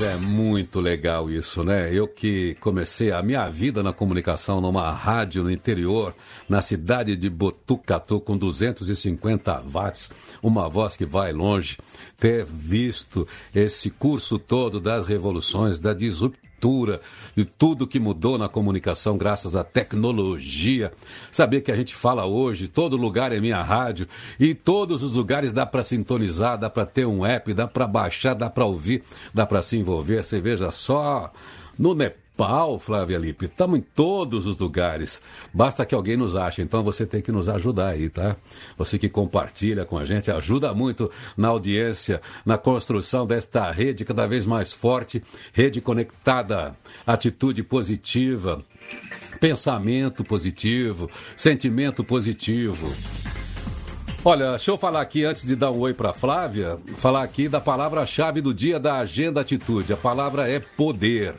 É muito legal isso, né? Eu que comecei a minha vida na comunicação numa rádio no interior, na cidade de Botucatu, com 250 watts, uma voz que vai longe, ter visto esse curso todo das revoluções, da disrupção de tudo que mudou na comunicação graças à tecnologia. Saber que a gente fala hoje, todo lugar é minha rádio e todos os lugares dá para sintonizar, dá para ter um app, dá para baixar, dá para ouvir, dá para se envolver. Você veja só no Nepal pau, Flávia Lippe. Estamos em todos os lugares. Basta que alguém nos ache. Então você tem que nos ajudar aí, tá? Você que compartilha com a gente, ajuda muito na audiência, na construção desta rede cada vez mais forte, rede conectada, atitude positiva, pensamento positivo, sentimento positivo. Olha, deixa eu falar aqui antes de dar um oi para Flávia, falar aqui da palavra-chave do dia da agenda atitude. A palavra é poder.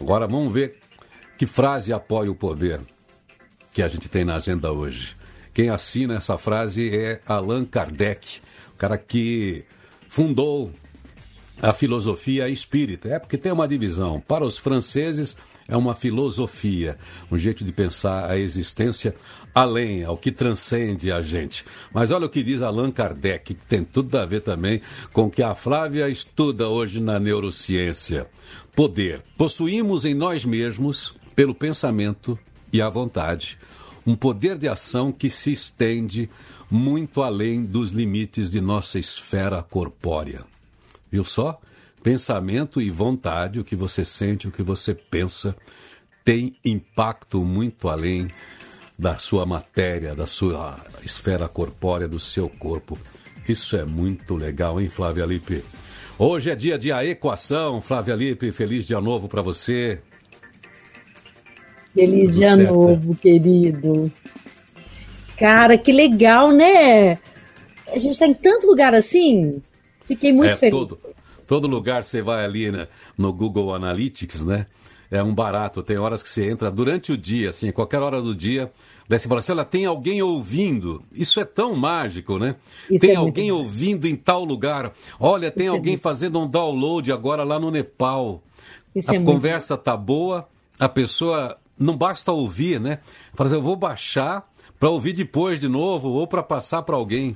Agora vamos ver que frase apoia o poder que a gente tem na agenda hoje. Quem assina essa frase é Allan Kardec, o cara que fundou a filosofia espírita. É porque tem uma divisão. Para os franceses, é uma filosofia, um jeito de pensar a existência além, ao que transcende a gente. Mas olha o que diz Allan Kardec, que tem tudo a ver também com o que a Flávia estuda hoje na neurociência. Poder. Possuímos em nós mesmos, pelo pensamento e a vontade, um poder de ação que se estende muito além dos limites de nossa esfera corpórea. Viu só? Pensamento e vontade, o que você sente, o que você pensa, tem impacto muito além da sua matéria, da sua esfera corpórea, do seu corpo. Isso é muito legal, hein, Flávia Lippe? Hoje é dia de a equação. Flávia Lippe, feliz dia novo para você. Feliz Tudo dia certo. novo, querido. Cara, que legal, né? A gente está em tanto lugar assim. Fiquei muito é, feliz. Todo, todo lugar você vai ali né, no Google Analytics, né? É um barato. Tem horas que você entra durante o dia, assim, qualquer hora do dia, Daí você fala assim, olha, tem alguém ouvindo. Isso é tão mágico, né? Isso tem é alguém ouvindo em tal lugar. Olha, tem Isso é alguém é fazendo um download agora lá no Nepal. Isso a é conversa muito... tá boa, a pessoa não basta ouvir, né? Fala assim, eu vou baixar para ouvir depois de novo ou para passar para alguém.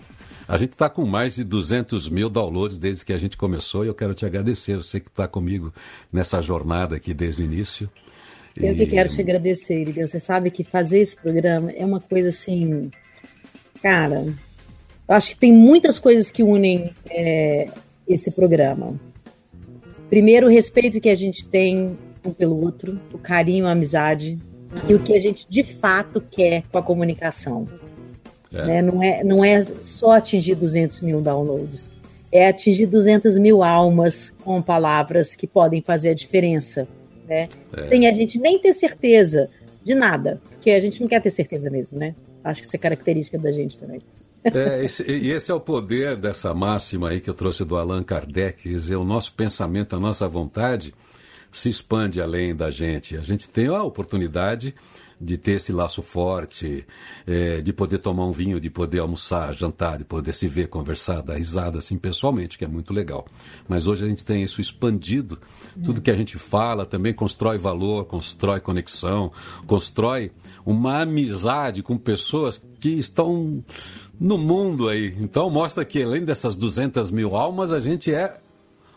A gente está com mais de 200 mil downloads desde que a gente começou e eu quero te agradecer, você que está comigo nessa jornada aqui desde o início. Eu que quero te agradecer, Irida. Você sabe que fazer esse programa é uma coisa assim. Cara, eu acho que tem muitas coisas que unem é, esse programa. Primeiro, o respeito que a gente tem um pelo outro, o carinho, a amizade e o que a gente de fato quer com a comunicação. É. Né? Não, é, não é só atingir 200 mil downloads, é atingir 200 mil almas com palavras que podem fazer a diferença né? É. Sem a gente nem ter certeza de nada, porque a gente não quer ter certeza mesmo, né? Acho que isso é característica da gente também. É, esse, e esse é o poder dessa máxima aí que eu trouxe do Allan Kardec, quer dizer, o nosso pensamento, a nossa vontade se expande além da gente. A gente tem a oportunidade de ter esse laço forte, é, de poder tomar um vinho, de poder almoçar, jantar, de poder se ver, conversar, dar risada assim pessoalmente, que é muito legal. Mas hoje a gente tem isso expandido. Tudo que a gente fala também constrói valor, constrói conexão, constrói uma amizade com pessoas que estão no mundo aí. Então mostra que além dessas 200 mil almas, a gente é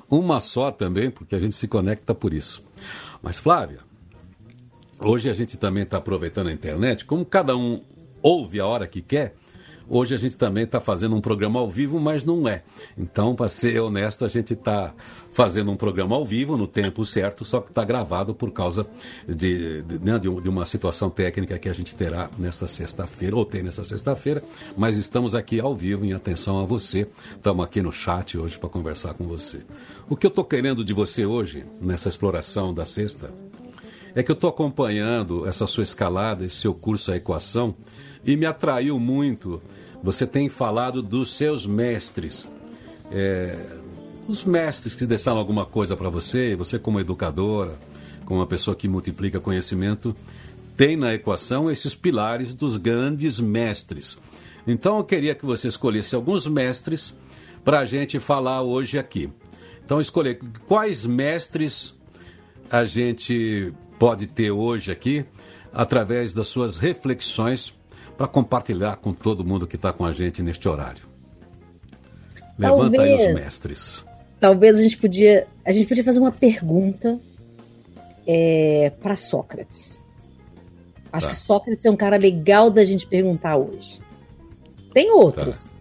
uma só também, porque a gente se conecta por isso. Mas Flávia, Hoje a gente também está aproveitando a internet, como cada um ouve a hora que quer. Hoje a gente também está fazendo um programa ao vivo, mas não é. Então, para ser honesto, a gente está fazendo um programa ao vivo no tempo certo, só que está gravado por causa de, de, né, de, uma situação técnica que a gente terá nesta sexta-feira, ou tem nessa sexta-feira, mas estamos aqui ao vivo em atenção a você. Estamos aqui no chat hoje para conversar com você. O que eu estou querendo de você hoje, nessa exploração da sexta, é que eu estou acompanhando essa sua escalada, esse seu curso A Equação, e me atraiu muito. Você tem falado dos seus mestres. É, os mestres que deixaram alguma coisa para você, você como educadora, como uma pessoa que multiplica conhecimento, tem na equação esses pilares dos grandes mestres. Então eu queria que você escolhesse alguns mestres para a gente falar hoje aqui. Então, escolher quais mestres a gente pode ter hoje aqui, através das suas reflexões, para compartilhar com todo mundo que está com a gente neste horário. Levanta talvez, aí os mestres. Talvez a gente podia, a gente podia fazer uma pergunta é, para Sócrates. Acho tá. que Sócrates é um cara legal da gente perguntar hoje. Tem outros, tá.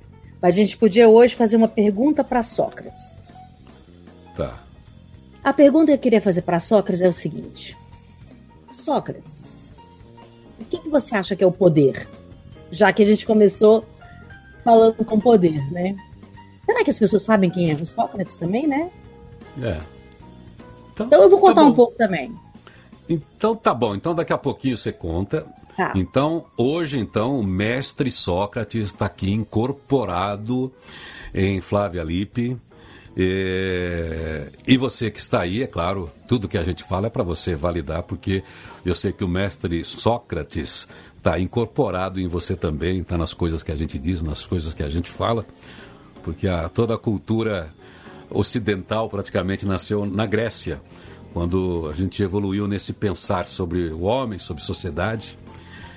mas a gente podia hoje fazer uma pergunta para Sócrates. Tá. A pergunta que eu queria fazer para Sócrates é o seguinte: Sócrates, o que, que você acha que é o poder? Já que a gente começou falando com poder, né? Será que as pessoas sabem quem é o Sócrates também, né? É. Então, então eu vou contar tá um pouco também. Então tá bom. Então daqui a pouquinho você conta. Tá. Então hoje então o mestre Sócrates está aqui incorporado em Flávia Lippe. É... E você que está aí, é claro, tudo que a gente fala é para você validar, porque eu sei que o mestre Sócrates está incorporado em você também, está nas coisas que a gente diz, nas coisas que a gente fala porque a, toda a cultura ocidental praticamente nasceu na Grécia, quando a gente evoluiu nesse pensar sobre o homem, sobre sociedade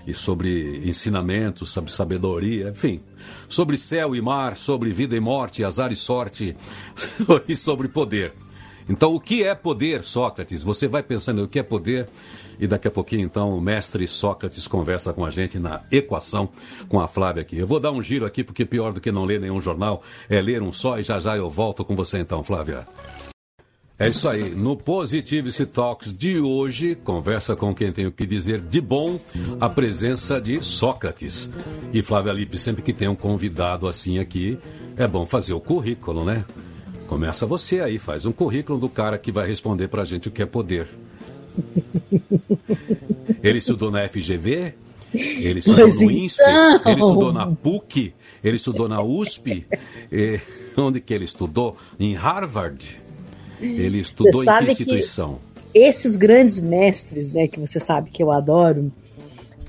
e sobre ensinamento, sobre sabedoria, enfim, sobre céu e mar, sobre vida e morte, azar e sorte e sobre poder. Então, o que é poder, Sócrates? Você vai pensando o que é poder e daqui a pouquinho, então, o mestre Sócrates conversa com a gente na equação com a Flávia aqui. Eu vou dar um giro aqui, porque pior do que não ler nenhum jornal é ler um só, e já já eu volto com você então, Flávia. É isso aí. No Positivity Talks de hoje, conversa com quem tem o que dizer de bom, a presença de Sócrates. E Flávia Lippe, sempre que tem um convidado assim aqui, é bom fazer o currículo, né? Começa você aí, faz um currículo do cara que vai responder pra gente o que é poder. Ele estudou na FGV, ele estudou pois no INSPE, então. ele estudou na PUC, ele estudou na USP. E, onde que ele estudou? Em Harvard. Ele estudou em que instituição? Que esses grandes mestres, né, que você sabe que eu adoro,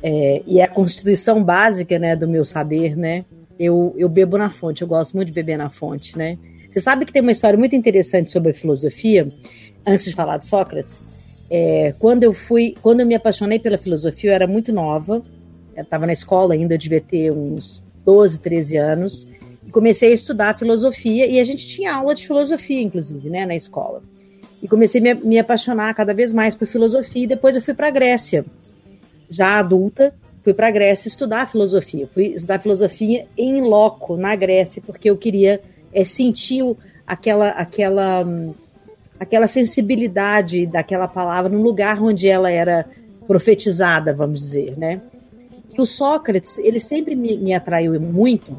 é, e é a constituição básica, né, do meu saber, né? Eu, eu bebo na fonte, eu gosto muito de beber na fonte, né? Você sabe que tem uma história muito interessante sobre a filosofia, antes de falar de Sócrates, é, quando eu fui, quando eu me apaixonei pela filosofia, eu era muito nova, estava na escola ainda, eu devia ter uns 12, 13 anos, comecei a estudar filosofia, e a gente tinha aula de filosofia, inclusive, né, na escola. E comecei a me, apaixonar cada vez mais por filosofia, e depois eu fui para a Grécia, já adulta, fui para a Grécia estudar filosofia. Fui estudar filosofia em loco, na Grécia, porque eu queria é, sentir aquela, aquela hum, aquela sensibilidade daquela palavra no lugar onde ela era profetizada, vamos dizer, né? E o Sócrates, ele sempre me, me atraiu muito,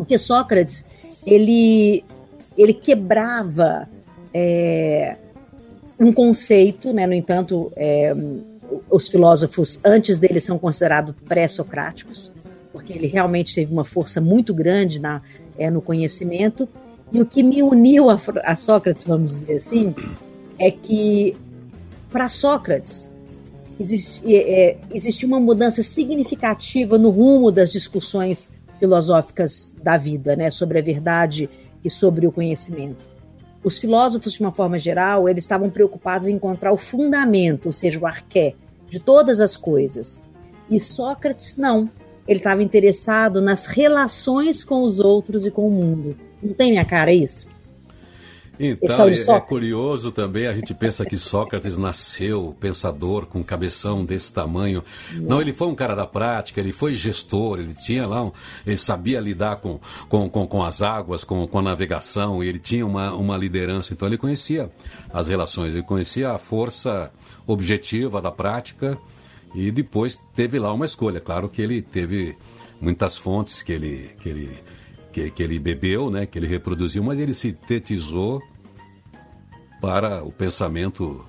porque Sócrates, ele, ele quebrava é, um conceito, né? No entanto, é, os filósofos antes dele são considerados pré-socráticos, porque ele realmente teve uma força muito grande na, é, no conhecimento, e o que me uniu a, a Sócrates, vamos dizer assim, é que para Sócrates existia, é, é, uma mudança significativa no rumo das discussões filosóficas da vida, né, sobre a verdade e sobre o conhecimento. Os filósofos, de uma forma geral, eles estavam preocupados em encontrar o fundamento, ou seja, o arqué de todas as coisas. E Sócrates não. Ele estava interessado nas relações com os outros e com o mundo. Não tem minha cara isso? Então, é, é, curioso também, a gente pensa que Sócrates nasceu pensador com cabeção desse tamanho. Não. Não, ele foi um cara da prática, ele foi gestor, ele tinha lá, um, ele sabia lidar com, com, com, com, as águas, com, com a navegação, ele tinha uma, uma liderança, então ele conhecia as relações, ele conhecia a força objetiva da prática e depois teve lá uma escolha. Claro que ele teve muitas fontes que ele, que ele que, que ele bebeu, né, que ele reproduziu, mas ele sintetizou para o pensamento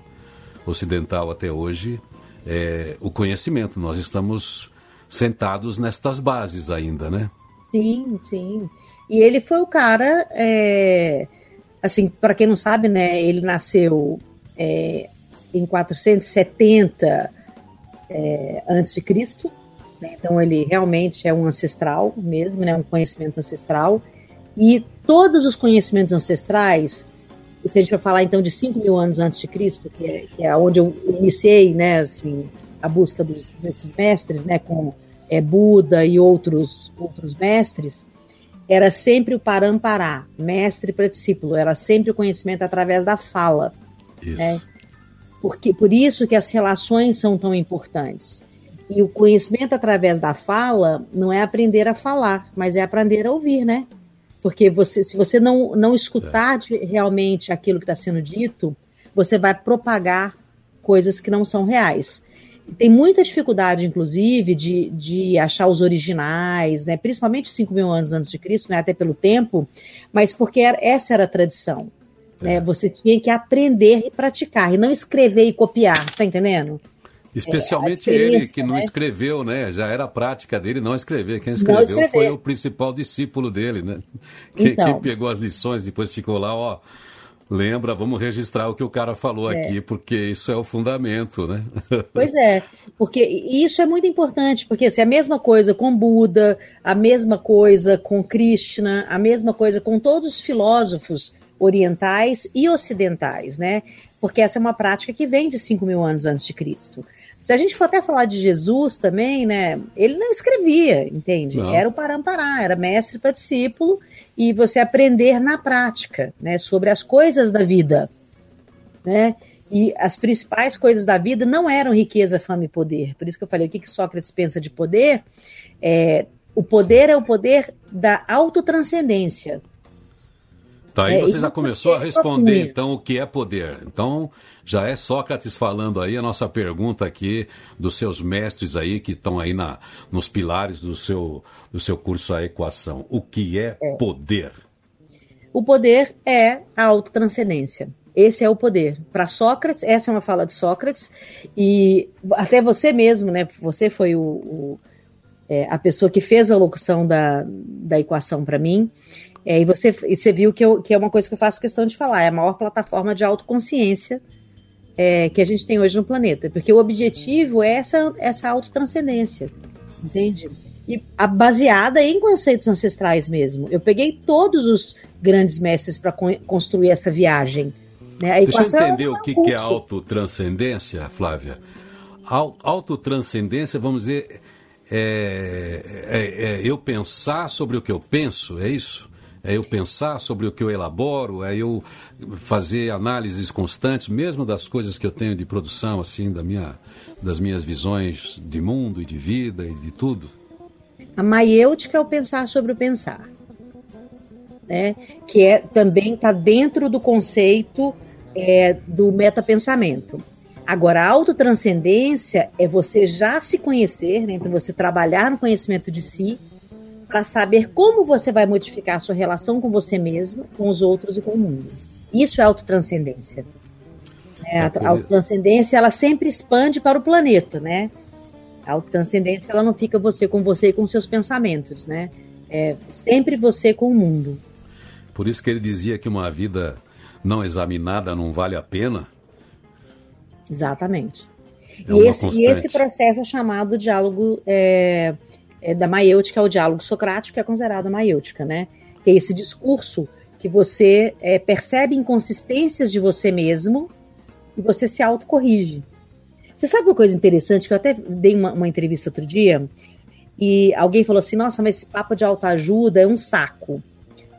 ocidental até hoje é, o conhecimento. Nós estamos sentados nestas bases ainda, né? Sim, sim. E ele foi o cara, é, assim, para quem não sabe, né, ele nasceu é, em 470 é, antes de Cristo, né? Então ele realmente é um ancestral mesmo, né? um conhecimento ancestral. E todos os conhecimentos ancestrais se a gente vai falar então de 5 mil anos antes de Cristo, que é, que é onde eu iniciei, né, assim, a busca dos, desses mestres, né, com é, Buda e outros, outros mestres, era sempre o parampará, mestre para discípulo, era sempre o conhecimento através da fala. Isso. Né? Porque, por isso que as relações são tão importantes. E o conhecimento através da fala não é aprender a falar, mas é aprender a ouvir, né? Porque você, se você não, não escutar é. realmente aquilo que está sendo dito, você vai propagar coisas que não são reais. Tem muita dificuldade, inclusive, de, de achar os originais, né? principalmente 5 mil anos antes de Cristo, né? até pelo tempo, mas porque era, essa era a tradição. Né? É. Né? Você tinha que aprender e praticar, e não escrever e copiar, tá entendendo? Especialmente é, ele, que não né? escreveu, né? Já era a prática dele não escrever. Quem escreveu foi o principal discípulo dele, né? Quem, então, quem, pegou as lições depois ficou lá, ó. Lembra, vamos registrar o que o cara falou é. aqui, porque isso é o fundamento, né? Pois é, porque isso é muito importante, porque assim, a mesma coisa com Buda, a mesma coisa com Krishna, a mesma coisa com todos os filósofos orientais e ocidentais, né? Porque essa é uma prática que vem de 5 mil anos antes de Cristo. Se a gente for até falar de Jesus também, né? Ele não escrevia, entende? Não. Era o parampará, era mestre para discípulo e você aprender na prática, né? Sobre as coisas da vida, né? E as principais coisas da vida não eram riqueza, fama e poder. Por isso que eu falei, o que, que Sócrates pensa de poder? É, o poder é o poder da autotranscendência. Tá, aí é, você já começou a responder, então, o que é poder. Então, já é Sócrates falando aí a nossa pergunta aqui dos seus mestres aí que estão aí na, nos pilares do seu, do seu curso A Equação. O que é, é. poder? O poder é a autotranscendência. Esse é o poder. Para Sócrates, essa é uma fala de Sócrates, e até você mesmo, né? Você foi o, o é, a pessoa que fez a locução da, da equação para mim. É, e, você, e você viu que, eu, que é uma coisa que eu faço questão de falar, é a maior plataforma de autoconsciência é, que a gente tem hoje no planeta. Porque o objetivo é essa, essa autotranscendência, entende? E a, baseada em conceitos ancestrais mesmo. Eu peguei todos os grandes mestres para con construir essa viagem. Né? Deixa eu entender é o que, que é autotranscendência, Flávia. Autotranscendência, vamos dizer, é, é, é, eu pensar sobre o que eu penso, é isso? É eu pensar sobre o que eu elaboro, é eu fazer análises constantes, mesmo das coisas que eu tenho de produção, assim, da minha, das minhas visões de mundo e de vida e de tudo? A maiêutica é o pensar sobre o pensar, né? que é também está dentro do conceito é, do metapensamento. Agora, a autotranscendência é você já se conhecer, né? então você trabalhar no conhecimento de si, para saber como você vai modificar a sua relação com você mesmo, com os outros e com o mundo. Isso é autotranscendência. É, a autotranscendência, ela sempre expande para o planeta, né? A autotranscendência, ela não fica você com você e com seus pensamentos, né? É sempre você com o mundo. Por isso que ele dizia que uma vida não examinada não vale a pena. Exatamente. É e, esse, e, esse, processo é chamado diálogo é, é, da maiêutica é o diálogo socrático, que é considerado a maiêutica, né? Que é esse discurso que você é, percebe inconsistências de você mesmo e você se autocorrige. Você sabe uma coisa interessante que eu até dei uma, uma entrevista outro dia e alguém falou assim: nossa, mas esse papo de autoajuda é um saco.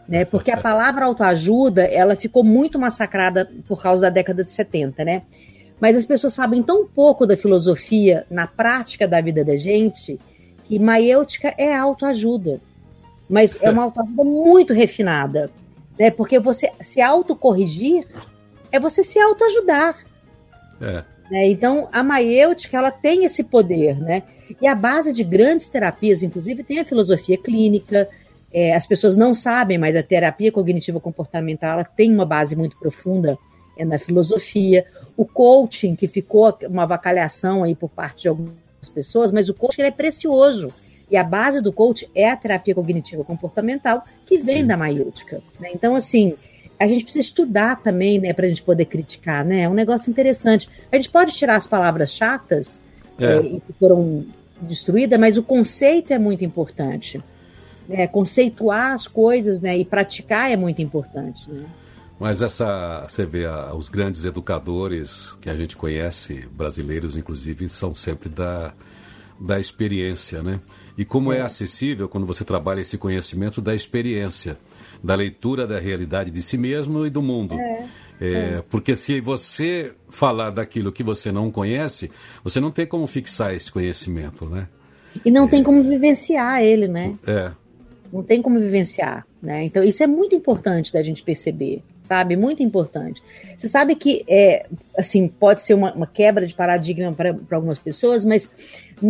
Né? Porque a palavra autoajuda ela ficou muito massacrada por causa da década de 70, né? Mas as pessoas sabem tão pouco da filosofia na prática da vida da gente e maiêutica é autoajuda, mas é uma autoajuda muito refinada, né? Porque você se autocorrigir é você se autoajudar. É. Né? Então, a maiêutica ela tem esse poder, né? E a base de grandes terapias, inclusive, tem a filosofia clínica. É, as pessoas não sabem, mas a terapia cognitiva comportamental ela tem uma base muito profunda é, na filosofia. O coaching, que ficou uma avacalhação aí por parte de alguns as pessoas, mas o coach ele é precioso. E a base do coach é a terapia cognitiva comportamental, que vem Sim. da maiútica. Né? Então, assim, a gente precisa estudar também, né, para a gente poder criticar, né? É um negócio interessante. A gente pode tirar as palavras chatas é. é, que foram destruídas, mas o conceito é muito importante. Né? Conceituar as coisas, né, e praticar é muito importante. Né? Mas essa, você vê, a, os grandes educadores que a gente conhece, brasileiros inclusive, são sempre da, da experiência, né? E como é. é acessível quando você trabalha esse conhecimento da experiência, da leitura da realidade de si mesmo e do mundo. É. É, é. Porque se você falar daquilo que você não conhece, você não tem como fixar esse conhecimento, né? E não tem como vivenciar ele, né? É. Não tem como vivenciar, né? Então isso é muito importante da gente perceber, sabe? Muito importante. Você sabe que é, assim pode ser uma, uma quebra de paradigma para algumas pessoas, mas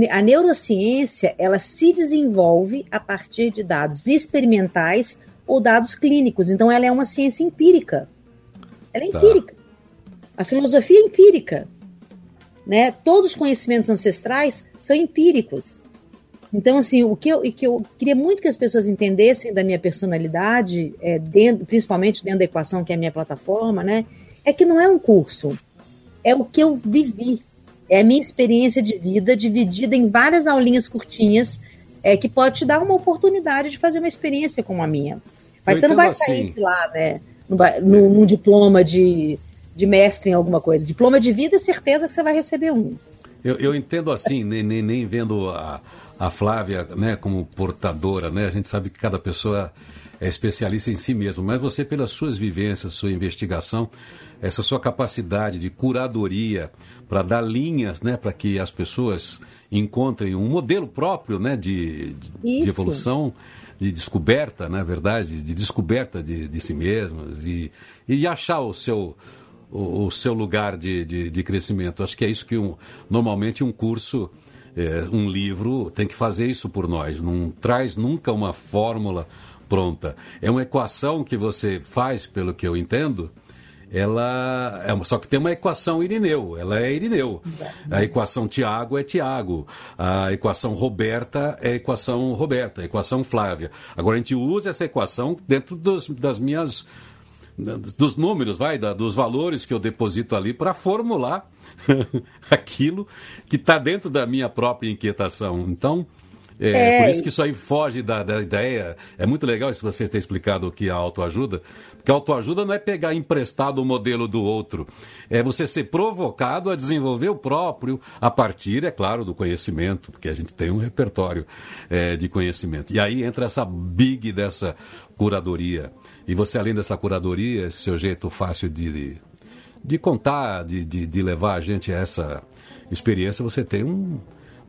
a neurociência ela se desenvolve a partir de dados experimentais ou dados clínicos. Então ela é uma ciência empírica. Ela é tá. empírica. A filosofia é empírica. Né? Todos os conhecimentos ancestrais são empíricos. Então, assim, o que eu, que eu queria muito que as pessoas entendessem da minha personalidade, é, dentro, principalmente dentro da equação que é a minha plataforma, né? É que não é um curso. É o que eu vivi. É a minha experiência de vida dividida em várias aulinhas curtinhas é, que pode te dar uma oportunidade de fazer uma experiência como a minha. Mas eu você não vai sair assim. lá, né? Num, num diploma de, de mestre em alguma coisa. Diploma de vida, certeza que você vai receber um. Eu, eu entendo assim, nem, nem, nem vendo a, a Flávia né, como portadora, né? A gente sabe que cada pessoa é especialista em si mesmo, mas você, pelas suas vivências, sua investigação, essa sua capacidade de curadoria para dar linhas né, para que as pessoas encontrem um modelo próprio né, de, de evolução, de descoberta, na é verdade, de descoberta de, de si mesmas e, e achar o seu, o, o seu lugar de, de, de, crescimento. Acho que é isso que um, normalmente um curso, é, um livro tem que fazer isso por nós. Não traz nunca uma fórmula pronta. É uma equação que você faz, pelo que eu entendo, ela é só que tem uma equação Irineu, ela é Irineu. A equação Tiago é Tiago, a equação Roberta é equação Roberta, a equação Flávia. Agora a gente usa essa equação dentro dos, das minhas dos números, vai, da, dos valores que eu deposito ali para formular aquilo que está dentro da minha própria inquietação. Então, é, é, por isso que isso aí foge da, da ideia. É muito legal se você ter explicado o que é autoajuda, porque autoajuda não é pegar emprestado o modelo do outro, é você ser provocado a desenvolver o próprio a partir, é claro, do conhecimento, porque a gente tem um repertório é, de conhecimento. E aí entra essa big dessa curadoria. E você, além dessa curadoria, esse seu jeito fácil de, de contar, de, de, de levar a gente a essa experiência, você tem um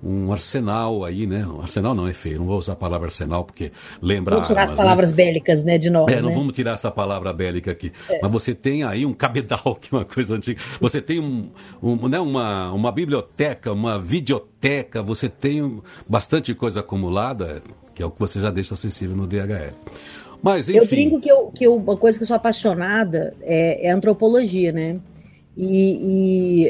um arsenal aí, né? Um arsenal não é feio, não vou usar a palavra arsenal porque lembra. Vamos tirar armas, as né? palavras né? bélicas, né, de nós. É, não né? vamos tirar essa palavra bélica aqui. É. Mas você tem aí um cabedal, que é uma coisa antiga. Você tem um, um, né, uma, uma biblioteca, uma videoteca, você tem bastante coisa acumulada, que é o que você já deixa acessível no DHE. Mas, enfim... Eu brinco que, eu, que eu, uma coisa que eu sou apaixonada é, é antropologia, né? E,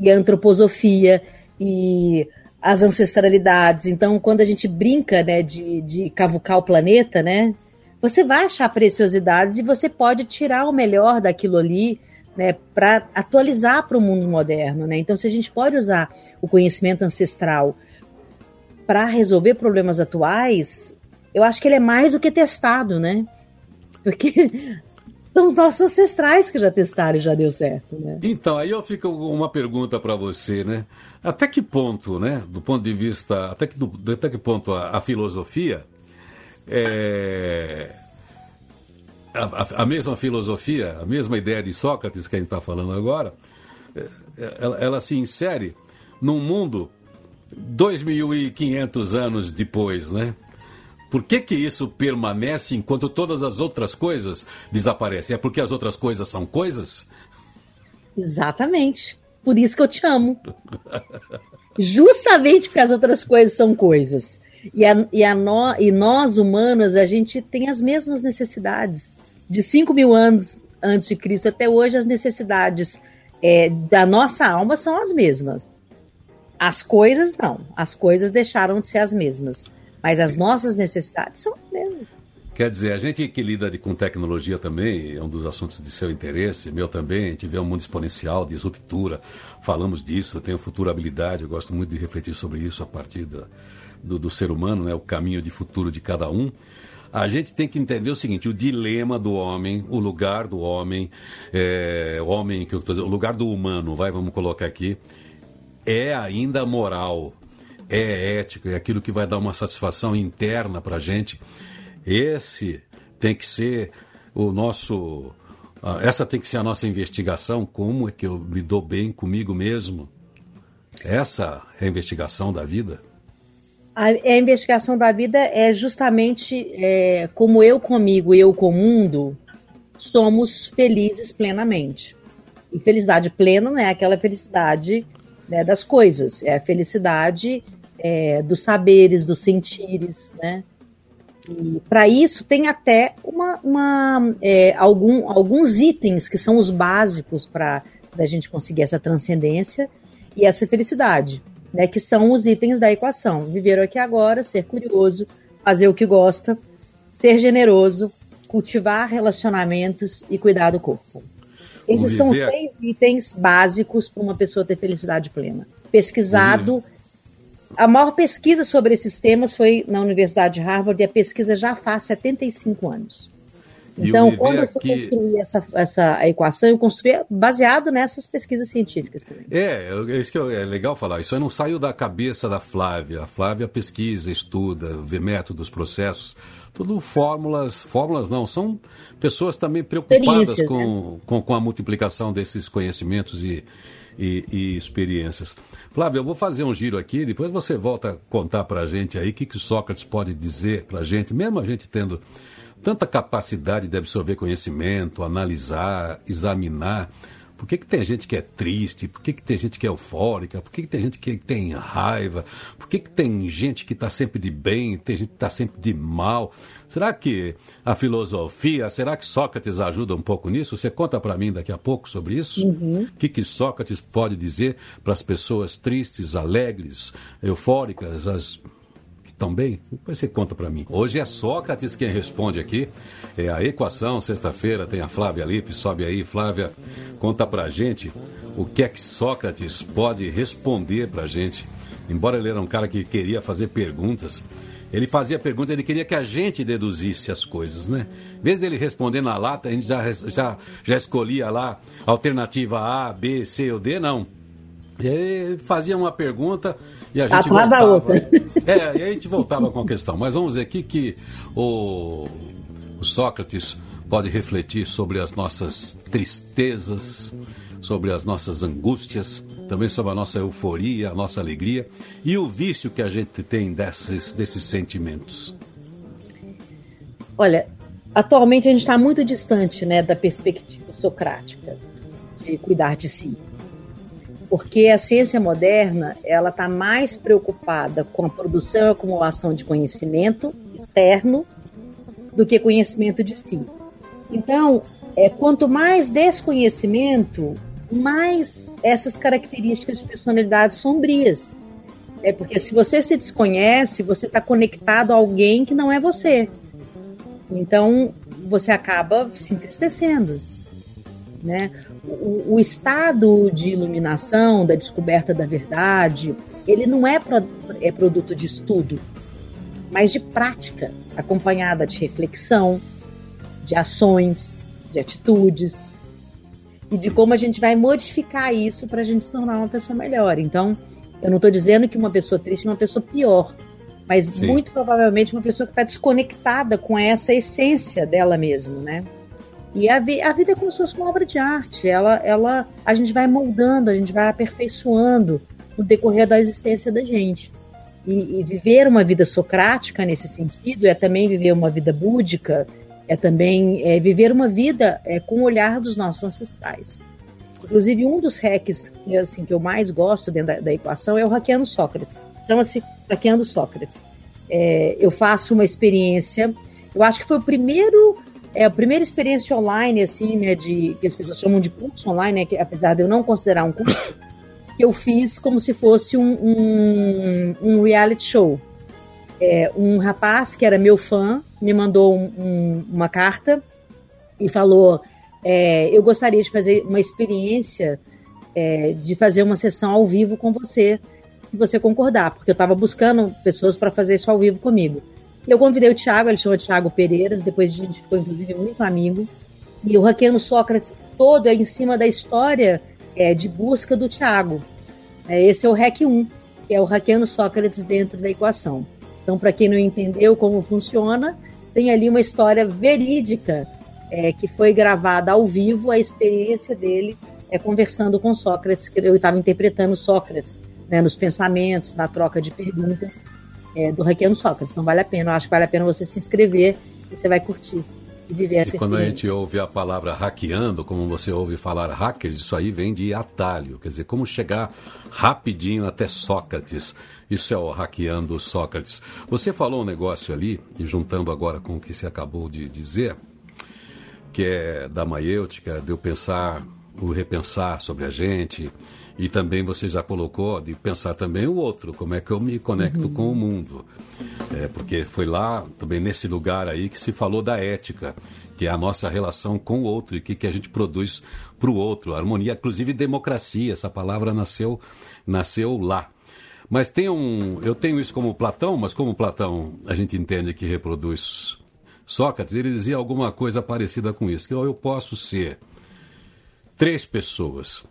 e, e antroposofia e as ancestralidades. Então, quando a gente brinca né, de, de cavucar o planeta, né, você vai achar preciosidades e você pode tirar o melhor daquilo ali né, para atualizar para o mundo moderno. Né? Então, se a gente pode usar o conhecimento ancestral para resolver problemas atuais, eu acho que ele é mais do que testado, né? Porque são os nossos ancestrais que já testaram e já deu certo, né? Então, aí eu fico uma pergunta para você, né? Até que ponto, né, do ponto de vista, até que, do, até que ponto a, a filosofia, é, a, a, mesma filosofia, a mesma ideia de Sócrates que a gente está falando agora, é, ela, ela se insere num mundo 2.500 anos depois, né? Por que, que isso permanece enquanto todas as outras coisas desaparecem? É porque as outras coisas são coisas? Exatamente. Por isso que eu te amo. Justamente porque as outras coisas são coisas. E, a, e, a no, e nós, humanos, a gente tem as mesmas necessidades. De 5 mil anos antes de Cristo até hoje, as necessidades é, da nossa alma são as mesmas. As coisas não. As coisas deixaram de ser as mesmas. Mas as nossas necessidades são as mesmas. Quer dizer, a gente que lida com tecnologia também, é um dos assuntos de seu interesse, meu também, a gente vê um mundo exponencial, de ruptura, falamos disso, eu tenho futurabilidade, eu gosto muito de refletir sobre isso a partir da, do, do, ser humano, né, o caminho de futuro de cada um. a gente tem que entender o seguinte: o dilema do homem, o lugar do homem, é, homem que eu tô dizendo, o lugar do humano, vai, vamos colocar aqui, é ainda moral, é ético, é aquilo que vai dar uma satisfação interna para a gente. Esse tem que ser o nosso. Essa tem que ser a nossa investigação. Como é que eu me dou bem comigo mesmo? Essa é a investigação da vida? A, a investigação da vida é justamente é, como eu comigo eu com o mundo somos felizes plenamente. E felicidade plena não é aquela felicidade né, das coisas, é a felicidade é, dos saberes, dos sentires, né? E para isso tem até uma, uma é, algum, alguns itens que são os básicos para a gente conseguir essa transcendência e essa felicidade, né? Que são os itens da equação: viver aqui agora, ser curioso, fazer o que gosta, ser generoso, cultivar relacionamentos e cuidar do corpo. Esses são os seis itens básicos para uma pessoa ter felicidade plena. Pesquisado a maior pesquisa sobre esses temas foi na Universidade de Harvard e a pesquisa já faz 75 anos. Então, quando eu fui aqui... construir essa, essa equação, eu construí baseado nessas pesquisas científicas. Também. É, é isso que é legal falar. Isso aí não saiu da cabeça da Flávia. A Flávia pesquisa, estuda, vê métodos, processos, tudo fórmulas. Fórmulas não, são pessoas também preocupadas com, né? com, com a multiplicação desses conhecimentos e, e, e, experiências. Flávio, eu vou fazer um giro aqui, depois você volta a contar para a gente aí o que, que Sócrates pode dizer para a gente, mesmo a gente tendo tanta capacidade de absorver conhecimento, analisar, examinar. Por que, que tem gente que é triste? Por que, que tem gente que é eufórica? Por que, que tem gente que tem raiva? Por que, que tem gente que está sempre de bem? Tem gente que está sempre de mal? Será que a filosofia, será que Sócrates ajuda um pouco nisso? Você conta para mim daqui a pouco sobre isso? Uhum. O que, que Sócrates pode dizer para as pessoas tristes, alegres, eufóricas, as também? Depois você conta para mim. Hoje é Sócrates quem responde aqui. É a equação, sexta-feira, tem a Flávia Lipe, sobe aí. Flávia, conta pra gente o que é que Sócrates pode responder pra gente. Embora ele era um cara que queria fazer perguntas, ele fazia perguntas, ele queria que a gente deduzisse as coisas, né? Em vez dele responder na lata, a gente já, já, já escolhia lá alternativa A, B, C ou D, não. Ele fazia uma pergunta e a gente Atrás voltava. da outra. É, e a gente voltava com a questão. Mas vamos ver aqui que o, o Sócrates pode refletir sobre as nossas tristezas, sobre as nossas angústias, também sobre a nossa euforia, a nossa alegria e o vício que a gente tem desses, desses sentimentos. Olha, atualmente a gente está muito distante né, da perspectiva socrática de cuidar de si porque a ciência moderna ela está mais preocupada com a produção e acumulação de conhecimento externo do que conhecimento de si. Então, é, quanto mais desconhecimento, mais essas características de personalidade sombrias. É porque se você se desconhece, você está conectado a alguém que não é você. Então, você acaba se entristecendo. Né? O, o, estado de iluminação, da descoberta da verdade, ele não é, pro, é produto de estudo, mas de prática, acompanhada de reflexão, de ações, de atitudes e de como a gente vai modificar isso para a gente se tornar uma pessoa melhor. Então, eu não estou dizendo que uma pessoa triste é uma pessoa pior, mas Sim. muito provavelmente uma pessoa que está desconectada com essa essência dela mesma, né? E a, vi a vida é como se fosse uma obra de arte. Ela, ela, a gente vai moldando, a gente vai aperfeiçoando no decorrer da existência da gente. E, e, viver uma vida socrática nesse sentido é também viver uma vida búdica, é também é, viver uma vida é, com o olhar dos nossos ancestrais. Inclusive, um dos hacks que, assim, que eu mais gosto dentro da, da equação é o hackeando Sócrates. Chama-se hackeando Sócrates. É, eu faço uma experiência, eu acho que foi o primeiro é a primeira experiência online, assim, né, de, que as pessoas chamam de curso online, né, que, apesar de eu não considerar um curso, que eu fiz como se fosse um, um, um reality show. É, um rapaz que era meu fã me mandou um, um, uma carta e falou: é, Eu gostaria de fazer uma experiência é, de fazer uma sessão ao vivo com você, se você concordar, porque eu estava buscando pessoas para fazer isso ao vivo comigo. Eu convidei o Thiago, ele chama Thiago Pereiras, depois a gente ficou, inclusive, muito amigo. E o Hackeando Sócrates todo é em cima da história é, de busca do Thiago. É, esse é o Hack 1, que é o Hackeando Sócrates dentro da equação. Então, para quem não entendeu como funciona, tem ali uma história verídica é, que foi gravada ao vivo, a experiência dele é conversando com Sócrates, que eu estava interpretando Sócrates né, nos pensamentos, na troca de perguntas é, do Hackeando Sócrates. Então vale a pena, eu acho que vale a pena você se inscrever e você vai curtir e viver essa e quando a gente ouve a palavra hackeando, como você ouve falar hackers, isso aí vem de atalho, quer dizer, como chegar rapidinho até Sócrates. Isso é o hackeando Sócrates. Você falou um negócio ali, e juntando agora com o que você acabou de dizer, que é da maiêutica, de eu pensar, o repensar sobre a gente, e também você já colocou de pensar também o outro, como é que eu me conecto uhum. com o mundo. É, porque foi lá, também nesse lugar aí, que se falou da ética, que é a nossa relação com o outro e o que, que a gente produz para o outro. Harmonia, inclusive democracia, essa palavra nasceu, nasceu lá. Mas tem um. Eu tenho isso como Platão, mas como Platão a gente entende que reproduz Sócrates, ele dizia alguma coisa parecida com isso, que eu posso ser três pessoas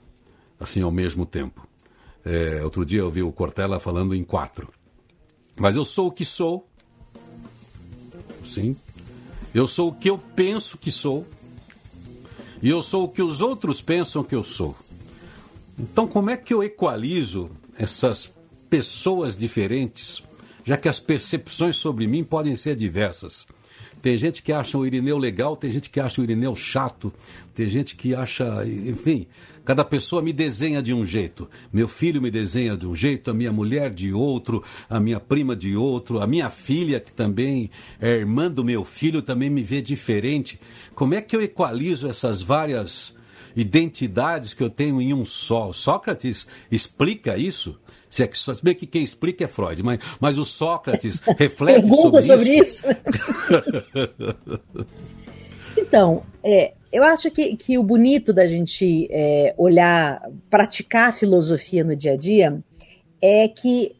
assim ao mesmo tempo. É, outro dia eu vi o Cortella falando em quatro. Mas eu sou o que sou. Sim. Eu sou o que eu penso que sou. E eu sou o que os outros pensam que eu sou. Então, como é que eu equalizo essas pessoas diferentes, já que as percepções sobre mim podem ser diversas? Tem gente que acha o Irineu legal, tem gente que acha o Irineu chato, tem gente que acha, enfim, cada pessoa me desenha de um jeito. Meu filho me desenha de um jeito, a minha mulher de outro, a minha prima de outro, a minha filha, que também é irmã do meu filho, também me vê diferente. Como é que eu equalizo essas várias identidades que eu tenho em um só? Sócrates explica isso? Se é que, se bem que quem explica é Freud, mas, mas o Sócrates reflete Pergunta sobre, sobre isso. então, é, eu acho que, que o bonito da gente é, olhar, praticar a filosofia no dia a dia é que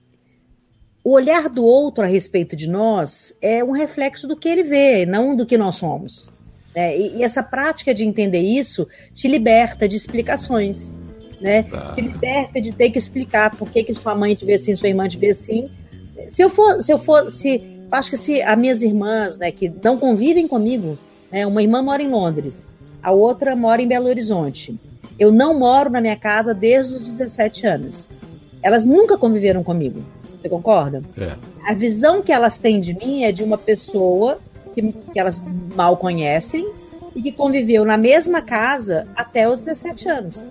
o olhar do outro a respeito de nós é um reflexo do que ele vê, não do que nós somos. É, e, e essa prática de entender isso te liberta de explicações né? Tá. Te liberta de ter que explicar por que, que sua mãe te vê assim, sua irmã te vê assim. Se eu for, se eu for, se acho que se as minhas irmãs, né, que não convivem comigo, né, uma irmã mora em Londres, a outra mora em Belo Horizonte. Eu não moro na minha casa desde os 17 anos. Elas nunca conviveram comigo. Você concorda? É. A visão que elas têm de mim é de uma pessoa que, que elas mal conhecem e que conviveu na mesma casa até os 17 anos.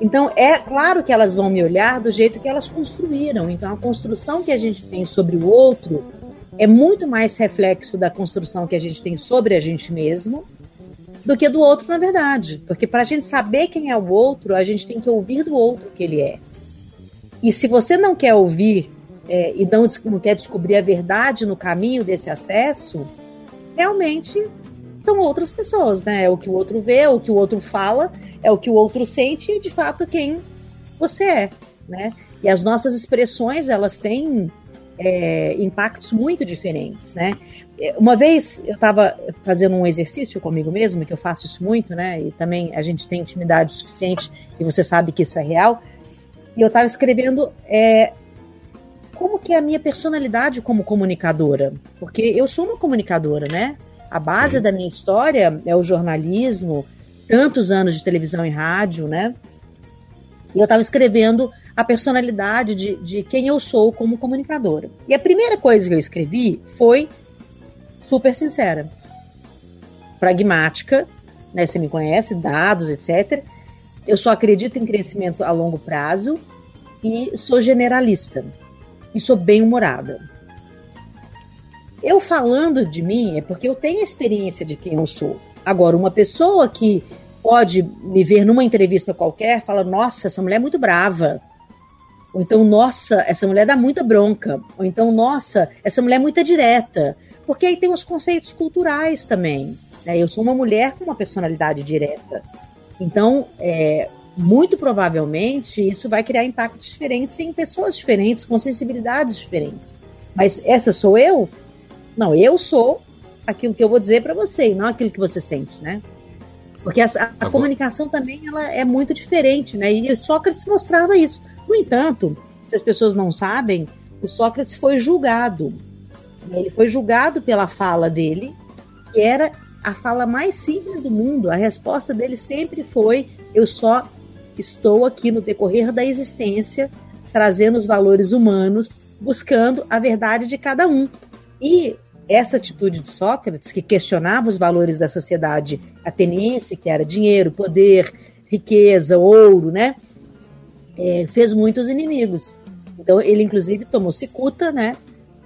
Então, é claro que elas vão me olhar do jeito que elas construíram. Então, a construção que a gente tem sobre o outro é muito mais reflexo da construção que a gente tem sobre a gente mesmo do que do outro, na verdade. Porque para a gente saber quem é o outro, a gente tem que ouvir do outro o que ele é. E se você não quer ouvir é, e não, não quer descobrir a verdade no caminho desse acesso, realmente são outras pessoas, né? É o que o outro vê, é o que o outro fala, é o que o outro sente e de fato quem você é, né? E as nossas expressões elas têm é, impactos muito diferentes, né? Uma vez eu estava fazendo um exercício comigo mesmo, que eu faço isso muito, né? E também a gente tem intimidade suficiente e você sabe que isso é real. E eu estava escrevendo é, como que é a minha personalidade como comunicadora, porque eu sou uma comunicadora, né? A base Sim. da minha história é o jornalismo, tantos anos de televisão e rádio, né? E eu estava escrevendo a personalidade de, de quem eu sou como comunicadora. E a primeira coisa que eu escrevi foi super sincera, pragmática, né? Você me conhece, dados, etc. Eu só acredito em crescimento a longo prazo e sou generalista e sou bem humorada. Eu falando de mim é porque eu tenho experiência de quem eu sou. Agora, uma pessoa que pode me ver numa entrevista qualquer fala: Nossa, essa mulher é muito brava. Ou então, nossa, essa mulher dá muita bronca. Ou então, nossa, essa mulher é muito direta. Porque aí tem os conceitos culturais também. Né? Eu sou uma mulher com uma personalidade direta. Então, é, muito provavelmente, isso vai criar impactos diferentes em pessoas diferentes, com sensibilidades diferentes. Mas essa sou eu, Não, eu sou aquilo que eu vou dizer para você e não aquilo que você sente, né? Porque a, a, comunicação também ela é muito diferente, né? E Sócrates mostrava isso. No entanto, se as pessoas não sabem, o Sócrates foi julgado. Ele foi julgado pela fala dele, que era a fala mais simples do mundo. A resposta dele sempre foi: eu só estou aqui no decorrer da existência, trazendo os valores humanos, buscando a verdade de cada um. E essa atitude de Sócrates, que questionava os valores da sociedade ateniense, que era dinheiro, poder, riqueza, ouro, né? É, fez muitos inimigos. Então, ele, inclusive, tomou cicuta, né?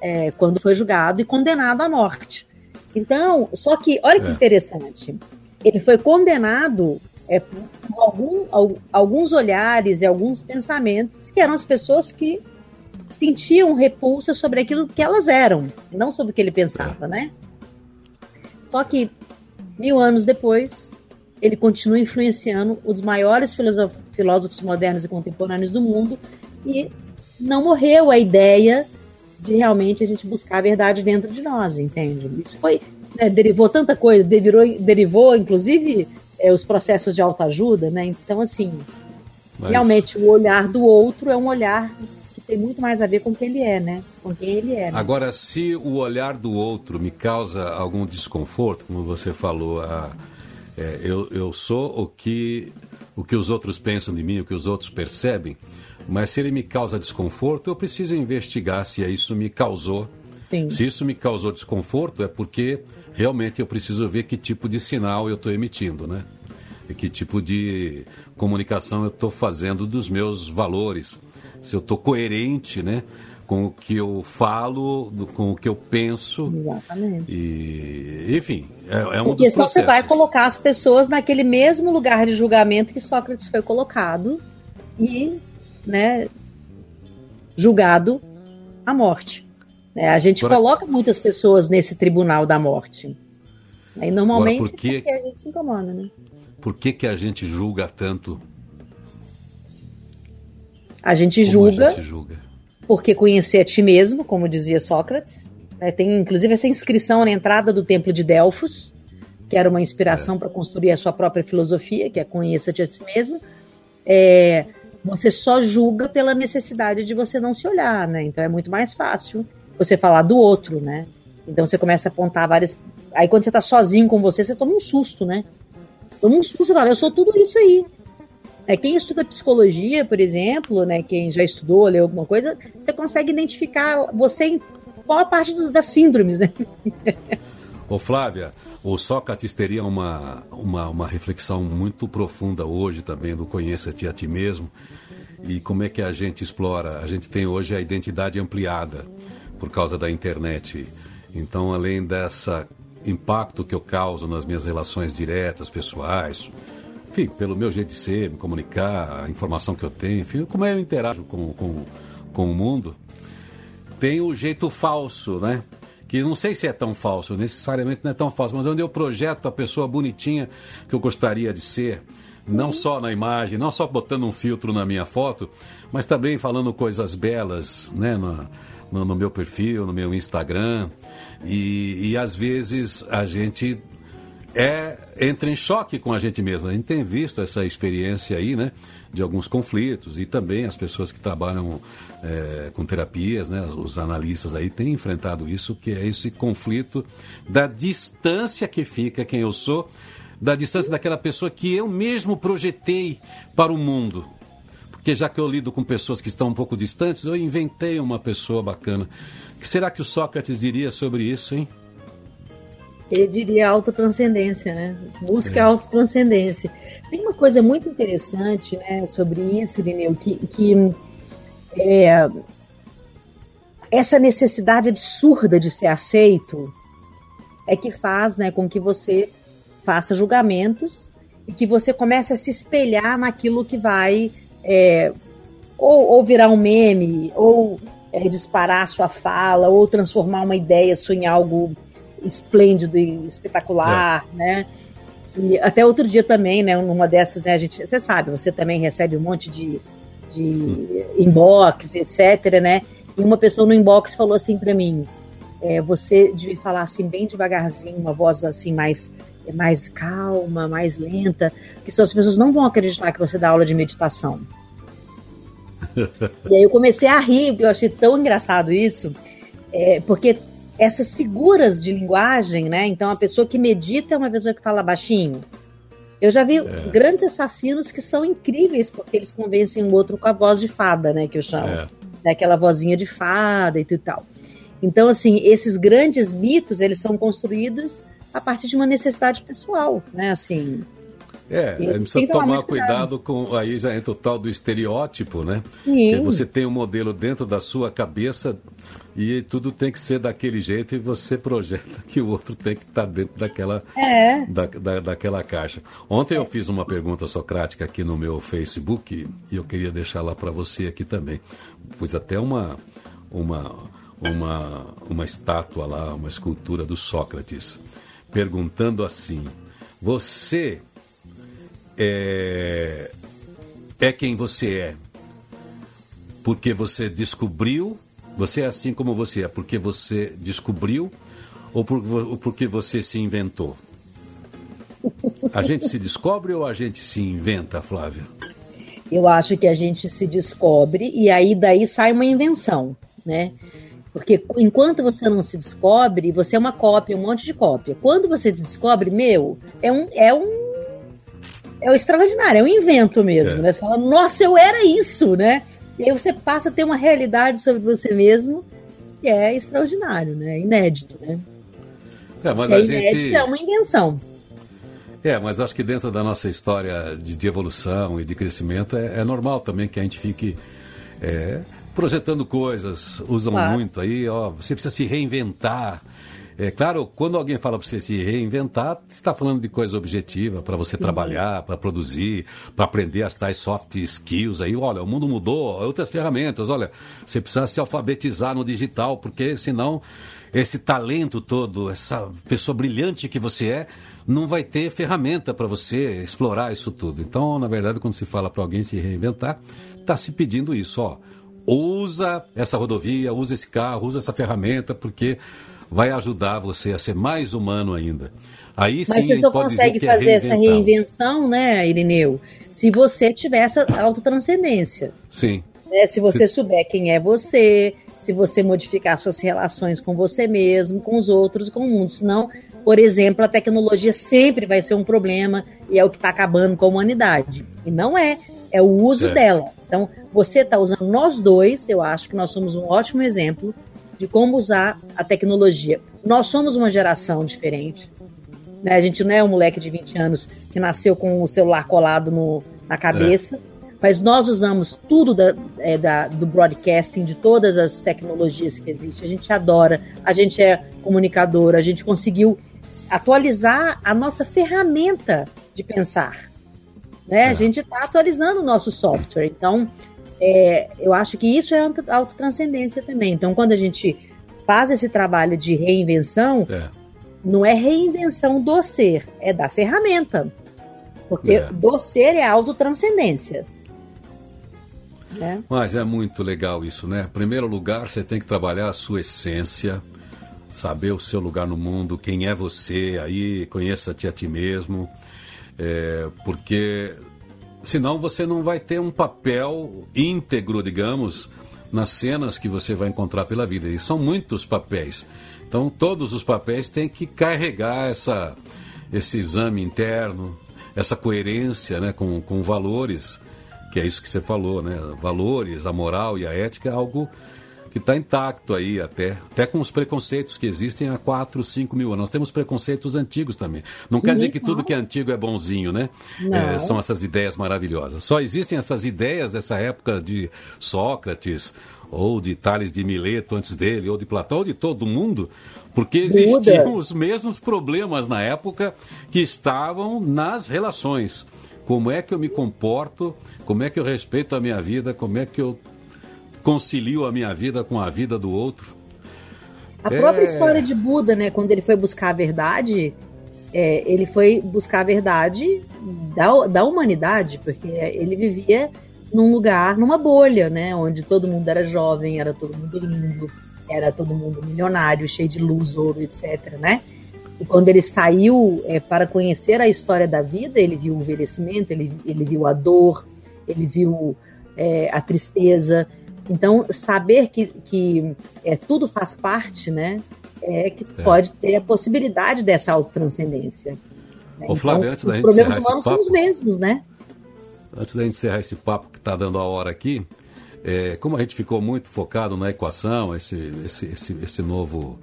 É, quando foi julgado e condenado à morte. Então, só que, olha que é. interessante. Ele foi condenado é, por algum, alguns olhares e alguns pensamentos que eram as pessoas que sentiam repulsa sobre aquilo que elas eram, não sobre o que ele pensava, né? Só que mil anos depois, ele continua influenciando os maiores filósofos modernos e contemporâneos do mundo e não morreu a ideia de realmente a gente buscar a verdade dentro de nós, entende? Isso foi né, derivou tanta coisa, derivou, derivou inclusive é, os processos de autoajuda, né? Então assim, Mas... realmente o olhar do outro é um olhar tem muito mais a ver com quem ele é, né? Com quem ele é. Né? Agora, se o olhar do outro me causa algum desconforto, como você falou, a, é, eu, eu sou o que, o que os outros pensam de mim, o que os outros percebem, mas se ele me causa desconforto, eu preciso investigar se isso me causou. Sim. Se isso me causou desconforto, é porque realmente eu preciso ver que tipo de sinal eu estou emitindo, né? E que tipo de comunicação eu estou fazendo dos meus valores se eu estou coerente, né? Com o que eu falo, com o que eu penso. Exatamente. E, enfim, é, é um Porque dos processos. você vai colocar as pessoas naquele mesmo lugar de julgamento que Sócrates foi colocado e, né, julgado à morte. É, a gente Agora, coloca muitas pessoas nesse tribunal da morte. Aí normalmente Agora, por que, é a gente se incomoda, né? Por que, que a gente julga tanto a gente, julga, a gente julga, porque conhecer a ti mesmo, como dizia Sócrates. Né? Tem inclusive essa inscrição na entrada do templo de Delfos, que era uma inspiração é. para construir a sua própria filosofia, que é conhecer-te a ti mesmo. É, você só julga pela necessidade de você não se olhar, né? Então é muito mais fácil você falar do outro, né? Então você começa a apontar várias. Aí quando você está sozinho com você, você toma um susto, né? Toma um susto, você fala, eu sou tudo isso aí. É, quem estuda psicologia, por exemplo, né, quem já estudou, leu alguma coisa, você consegue identificar você em qual parte dos, das síndromes, né? Ô Flávia, o Sócrates teria uma, uma, uma reflexão muito profunda hoje também do conheça-te a ti mesmo e como é que a gente explora. A gente tem hoje a identidade ampliada por causa da internet. Então, além dessa impacto que eu causo nas minhas relações diretas, pessoais, enfim, pelo meu jeito de ser, me comunicar, a informação que eu tenho, enfim, como eu interajo com, com, com o mundo, tem o jeito falso, né? Que não sei se é tão falso, necessariamente não é tão falso, mas onde eu projeto a pessoa bonitinha que eu gostaria de ser, não só na imagem, não só botando um filtro na minha foto, mas também falando coisas belas, né? No, no, no meu perfil, no meu Instagram. E, e às vezes a gente é, entra em choque com a gente mesmo. A gente tem visto essa experiência aí, né? De alguns conflitos e também as pessoas que trabalham é, com terapias, né? Os analistas aí têm enfrentado isso, que é esse conflito da distância que fica quem eu sou, da distância daquela pessoa que eu mesmo projetei para o mundo. Porque já que eu lido com pessoas que estão um pouco distantes, eu inventei uma pessoa bacana. O que será que o Sócrates diria sobre isso, hein? Ele diria autotranscendência, né? Busca é. autotranscendência. Tem uma coisa muito interessante né, sobre isso, Irineu, que, que é, essa necessidade absurda de ser aceito é que faz né, com que você faça julgamentos e que você comece a se espelhar naquilo que vai é, ou, ou, virar um meme, ou é, disparar sua fala, ou transformar uma ideia sua em algo esplêndido e espetacular, é. né? E até outro dia também, né, numa dessas, né, a gente, você sabe, você também recebe um monte de, de hum. inbox, etc, né? E uma pessoa no inbox falou assim para mim, é, você devia falar assim bem devagarzinho, uma voz assim mais mais calma, mais lenta, porque senão as pessoas não vão acreditar que você dá aula de meditação. e aí eu comecei a rir, porque eu achei tão engraçado isso, é, porque essas figuras de linguagem, né? Então a pessoa que medita é uma pessoa que fala baixinho. Eu já vi é. grandes assassinos que são incríveis porque eles convencem o outro com a voz de fada, né? Que eu chamo. É. Daquela vozinha de fada e tal. Então, assim, esses grandes mitos, eles são construídos a partir de uma necessidade pessoal, né? Assim, é, e precisa tomar cuidado com. Aí já entra o tal do estereótipo, né? Sim. Que você tem um modelo dentro da sua cabeça e tudo tem que ser daquele jeito e você projeta que o outro tem que estar tá dentro daquela, é. da, da, daquela caixa. Ontem é. eu fiz uma pergunta socrática aqui no meu Facebook e eu queria deixar lá para você aqui também. Pus até uma, uma, uma, uma estátua lá, uma escultura do Sócrates, perguntando assim: Você é, é quem você é. Porque você descobriu, você é assim como você é, porque você descobriu ou porque você se inventou? A gente se descobre ou a gente se inventa, Flávia? Eu acho que a gente se descobre e aí daí sai uma invenção, né? Porque enquanto você não se descobre, você é uma cópia, um monte de cópia. Quando você se descobre, meu, é um, é um é o extraordinário, é um invento mesmo, é. né? Você fala, nossa, eu era isso, né? E aí você passa a ter uma realidade sobre você mesmo que é extraordinário, né? Inédito, né? É, mas Se é a inédito, gente... é uma invenção. É, mas acho que dentro da nossa história de, de evolução e de crescimento é, é, normal também que a gente fique é, projetando coisas, usam claro. muito aí, ó, você precisa se reinventar. É claro, quando alguém fala para você se reinventar, você está falando de coisa objetiva, para você Sim. trabalhar, para produzir, para aprender as tais soft skills aí. Olha, o mundo mudou, outras ferramentas. Olha, você precisa se alfabetizar no digital, porque senão esse talento todo, essa pessoa brilhante que você é, não vai ter ferramenta para você explorar isso tudo. Então, na verdade, quando se fala para alguém se reinventar, está se pedindo isso, ó. Usa essa rodovia, usa esse carro, usa essa ferramenta, porque vai ajudar você a ser mais humano ainda. Aí Mas você só consegue é fazer é essa reinvenção, né, Irineu, se você tiver essa autotranscendência. Sim. Né? Se você se... souber quem é você, se você modificar suas relações com você mesmo, com os outros, com o mundo. Senão, por exemplo, a tecnologia sempre vai ser um problema e é o que está acabando com a humanidade. E não é, é o uso é. dela. Então, você está usando nós dois, eu acho que nós somos um ótimo exemplo de como usar a tecnologia. Nós somos uma geração diferente. Né? A gente não é um moleque de 20 anos que nasceu com o celular colado no, na cabeça, é. mas nós usamos tudo da, é, da, do broadcasting, de todas as tecnologias que existem. A gente adora, a gente é comunicador, a gente conseguiu atualizar a nossa ferramenta de pensar. Né? É. A gente está atualizando o nosso software. Então, é, eu acho que isso é autotranscendência também. Então, quando a gente faz esse trabalho de reinvenção, é. não é reinvenção do ser, é da ferramenta. Porque é. do ser é autotranscendência. Né? Mas é muito legal isso, né? Em primeiro lugar, você tem que trabalhar a sua essência, saber o seu lugar no mundo, quem é você, aí conheça-te a ti mesmo. É, porque Senão você não vai ter um papel íntegro, digamos, nas cenas que você vai encontrar pela vida. E são muitos papéis. Então todos os papéis têm que carregar essa, esse exame interno, essa coerência né, com, com valores, que é isso que você falou, né? Valores, a moral e a ética é algo que está intacto aí até, até com os preconceitos que existem há 4, 5 mil anos. Nós temos preconceitos antigos também. Não quer dizer que tudo que é antigo é bonzinho, né? É, são essas ideias maravilhosas. Só existem essas ideias dessa época de Sócrates, ou de Tales de Mileto antes dele, ou de Platão, ou de todo mundo, porque existiam os mesmos problemas na época que estavam nas relações. Como é que eu me comporto, como é que eu respeito a minha vida, como é que eu concilio a minha vida com a vida do outro. A é... própria história de Buda, né? Quando ele foi buscar a verdade, é, ele foi buscar a verdade da, da humanidade, porque ele vivia num lugar, numa bolha, né? Onde todo mundo era jovem, era todo mundo lindo. era todo mundo milionário, cheio de luz, ouro, etc, né? E quando ele saiu é, para conhecer a história da vida, ele viu o envelhecimento, ele, ele viu a dor, ele viu é, a tristeza. Então, saber que, que é, tudo faz parte, né? É que é. pode ter a possibilidade dessa autotranscendência. Né? Ô, Flávio, então, antes da gente os problemas humanos são os mesmos, né? Antes da gente encerrar esse papo que está dando a hora aqui, é, como a gente ficou muito focado na equação, esse, esse, esse, esse novo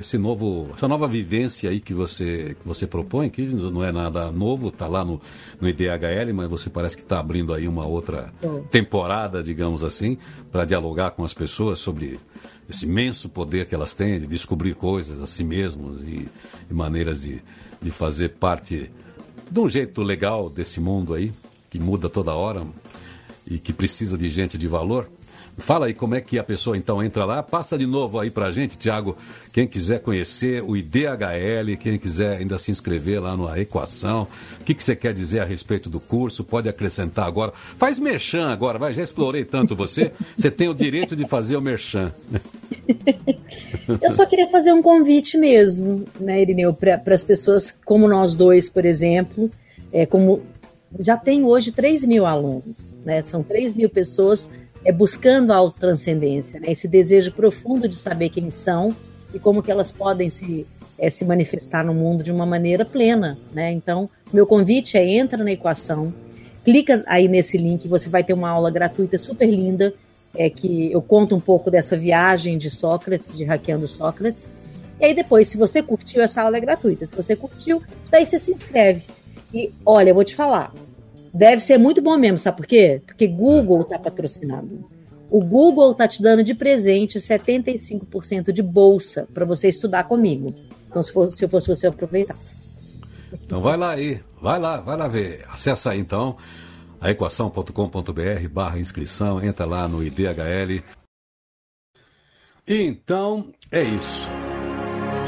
esse novo, essa nova vivência aí que você, que você propõe, que não é nada novo, está lá no, no IDHL, mas você parece que está abrindo aí uma outra temporada, digamos assim, para dialogar com as pessoas sobre esse imenso poder que elas têm de descobrir coisas a si mesmos e, e maneiras de, de fazer parte de um jeito legal desse mundo aí, que muda toda hora e que precisa de gente de valor. Fala aí como é que a pessoa então entra lá. Passa de novo aí pra gente, Tiago. Quem quiser conhecer o IDHL, quem quiser ainda se inscrever lá na equação, o que, que você quer dizer a respeito do curso, pode acrescentar agora. Faz merchan agora, vai. Já explorei tanto você. Você tem o direito de fazer o merchan. Eu só queria fazer um convite mesmo, né, Irineu, para as pessoas como nós dois, por exemplo, é, como já tem hoje 3 mil alunos, né? São 3 mil pessoas é, buscando a autotranscendência, né? esse desejo profundo de saber quem são e como que elas podem se, é, se manifestar no mundo de uma maneira plena. Né? Então, meu convite é entra na equação, clica aí nesse link, você vai ter uma aula gratuita super linda, é que eu conto um pouco dessa viagem de Sócrates, de hackeando Sócrates. E aí depois, se você curtiu, essa aula é gratuita. Se você curtiu, daí você se inscreve. E olha, eu vou te falar, Deve ser muito bom mesmo, sabe por quê? Porque Google está patrocinado. O Google está te dando de presente 75% de bolsa para você estudar comigo. Então, se, fosse, se eu fosse você, eu aproveitar. Então vai lá aí, vai lá, vai lá ver. Acessa aí então a equação.com.br barra inscrição, entra lá no IDHL. Então é isso.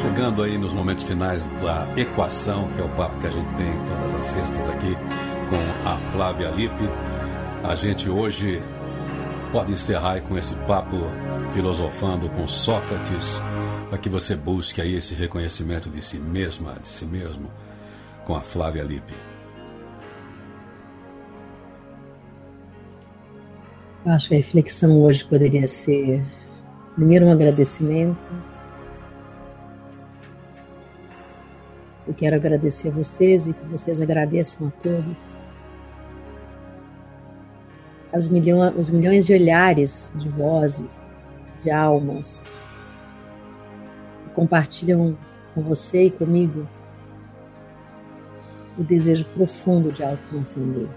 Chegando aí nos momentos finais da equação, que é o papo que a gente tem todas as sextas aqui com a Flávia Lippe. A gente hoje pode encerrar com esse papo filosofando com Sócrates, para que você busque aí esse reconhecimento de si mesma, de si mesmo, com a Flávia Lippe. Eu acho que a reflexão hoje poderia ser, primeiro, um agradecimento. Eu quero agradecer a vocês e que vocês agradeçam a todos as milhões, os milhões de olhares, de vozes, de almas que compartilham com você e comigo o desejo profundo de autotranscender.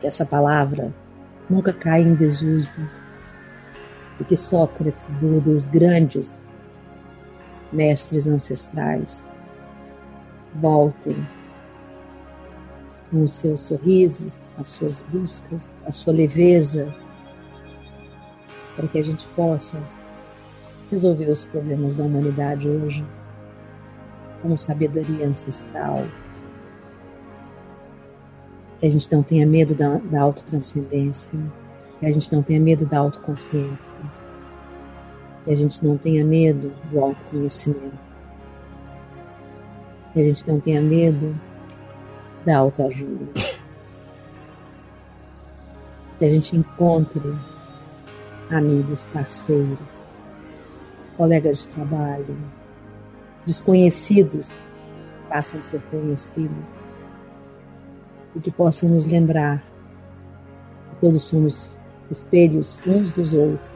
Que essa palavra nunca caia em desuso e que Sócrates, Buda, os grandes mestres ancestrais voltem com os seus sorrisos, as suas buscas, a sua leveza, para que a gente possa resolver os problemas da humanidade hoje com sabedoria ancestral. Que a gente não tenha medo da, da autotranscendência, que a gente não tenha medo da autoconsciência, que a gente não tenha medo do autoconhecimento, que a gente não tenha medo da autoajuda. Que a gente encontre amigos, parceiros, colegas de trabalho, desconhecidos passam a ser conhecidos e que possam nos lembrar que todos somos espelhos uns dos outros.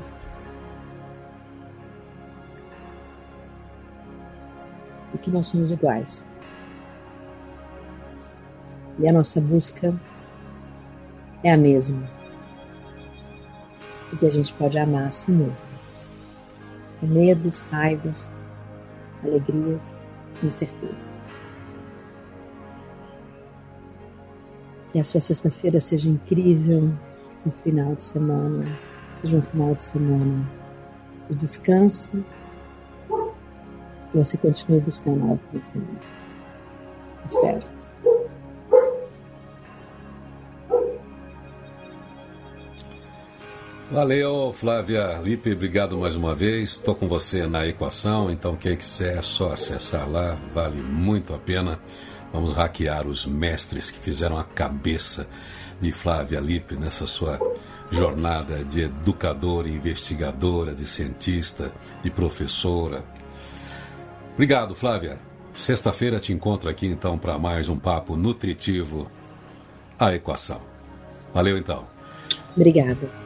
E que nós somos iguais. E a nossa busca é a mesma. E que a gente pode amar a si mesmo. Com medos, raivas, alegrias, incertezas. Que a sua sexta-feira seja incrível, no final de semana, seja um final de semana de descanso, que você continue buscando algo autoconhecimento. Espero. Valeu, Flávia Lipe, obrigado mais uma vez. Estou com você na equação, então quem quiser é só acessar lá, vale muito a pena. Vamos hackear os mestres que fizeram a cabeça de Flávia Lipe nessa sua jornada de educadora, investigadora, de cientista, de professora. Obrigado, Flávia. Sexta-feira te encontro aqui então para mais um papo nutritivo. A equação. Valeu então. Obrigada.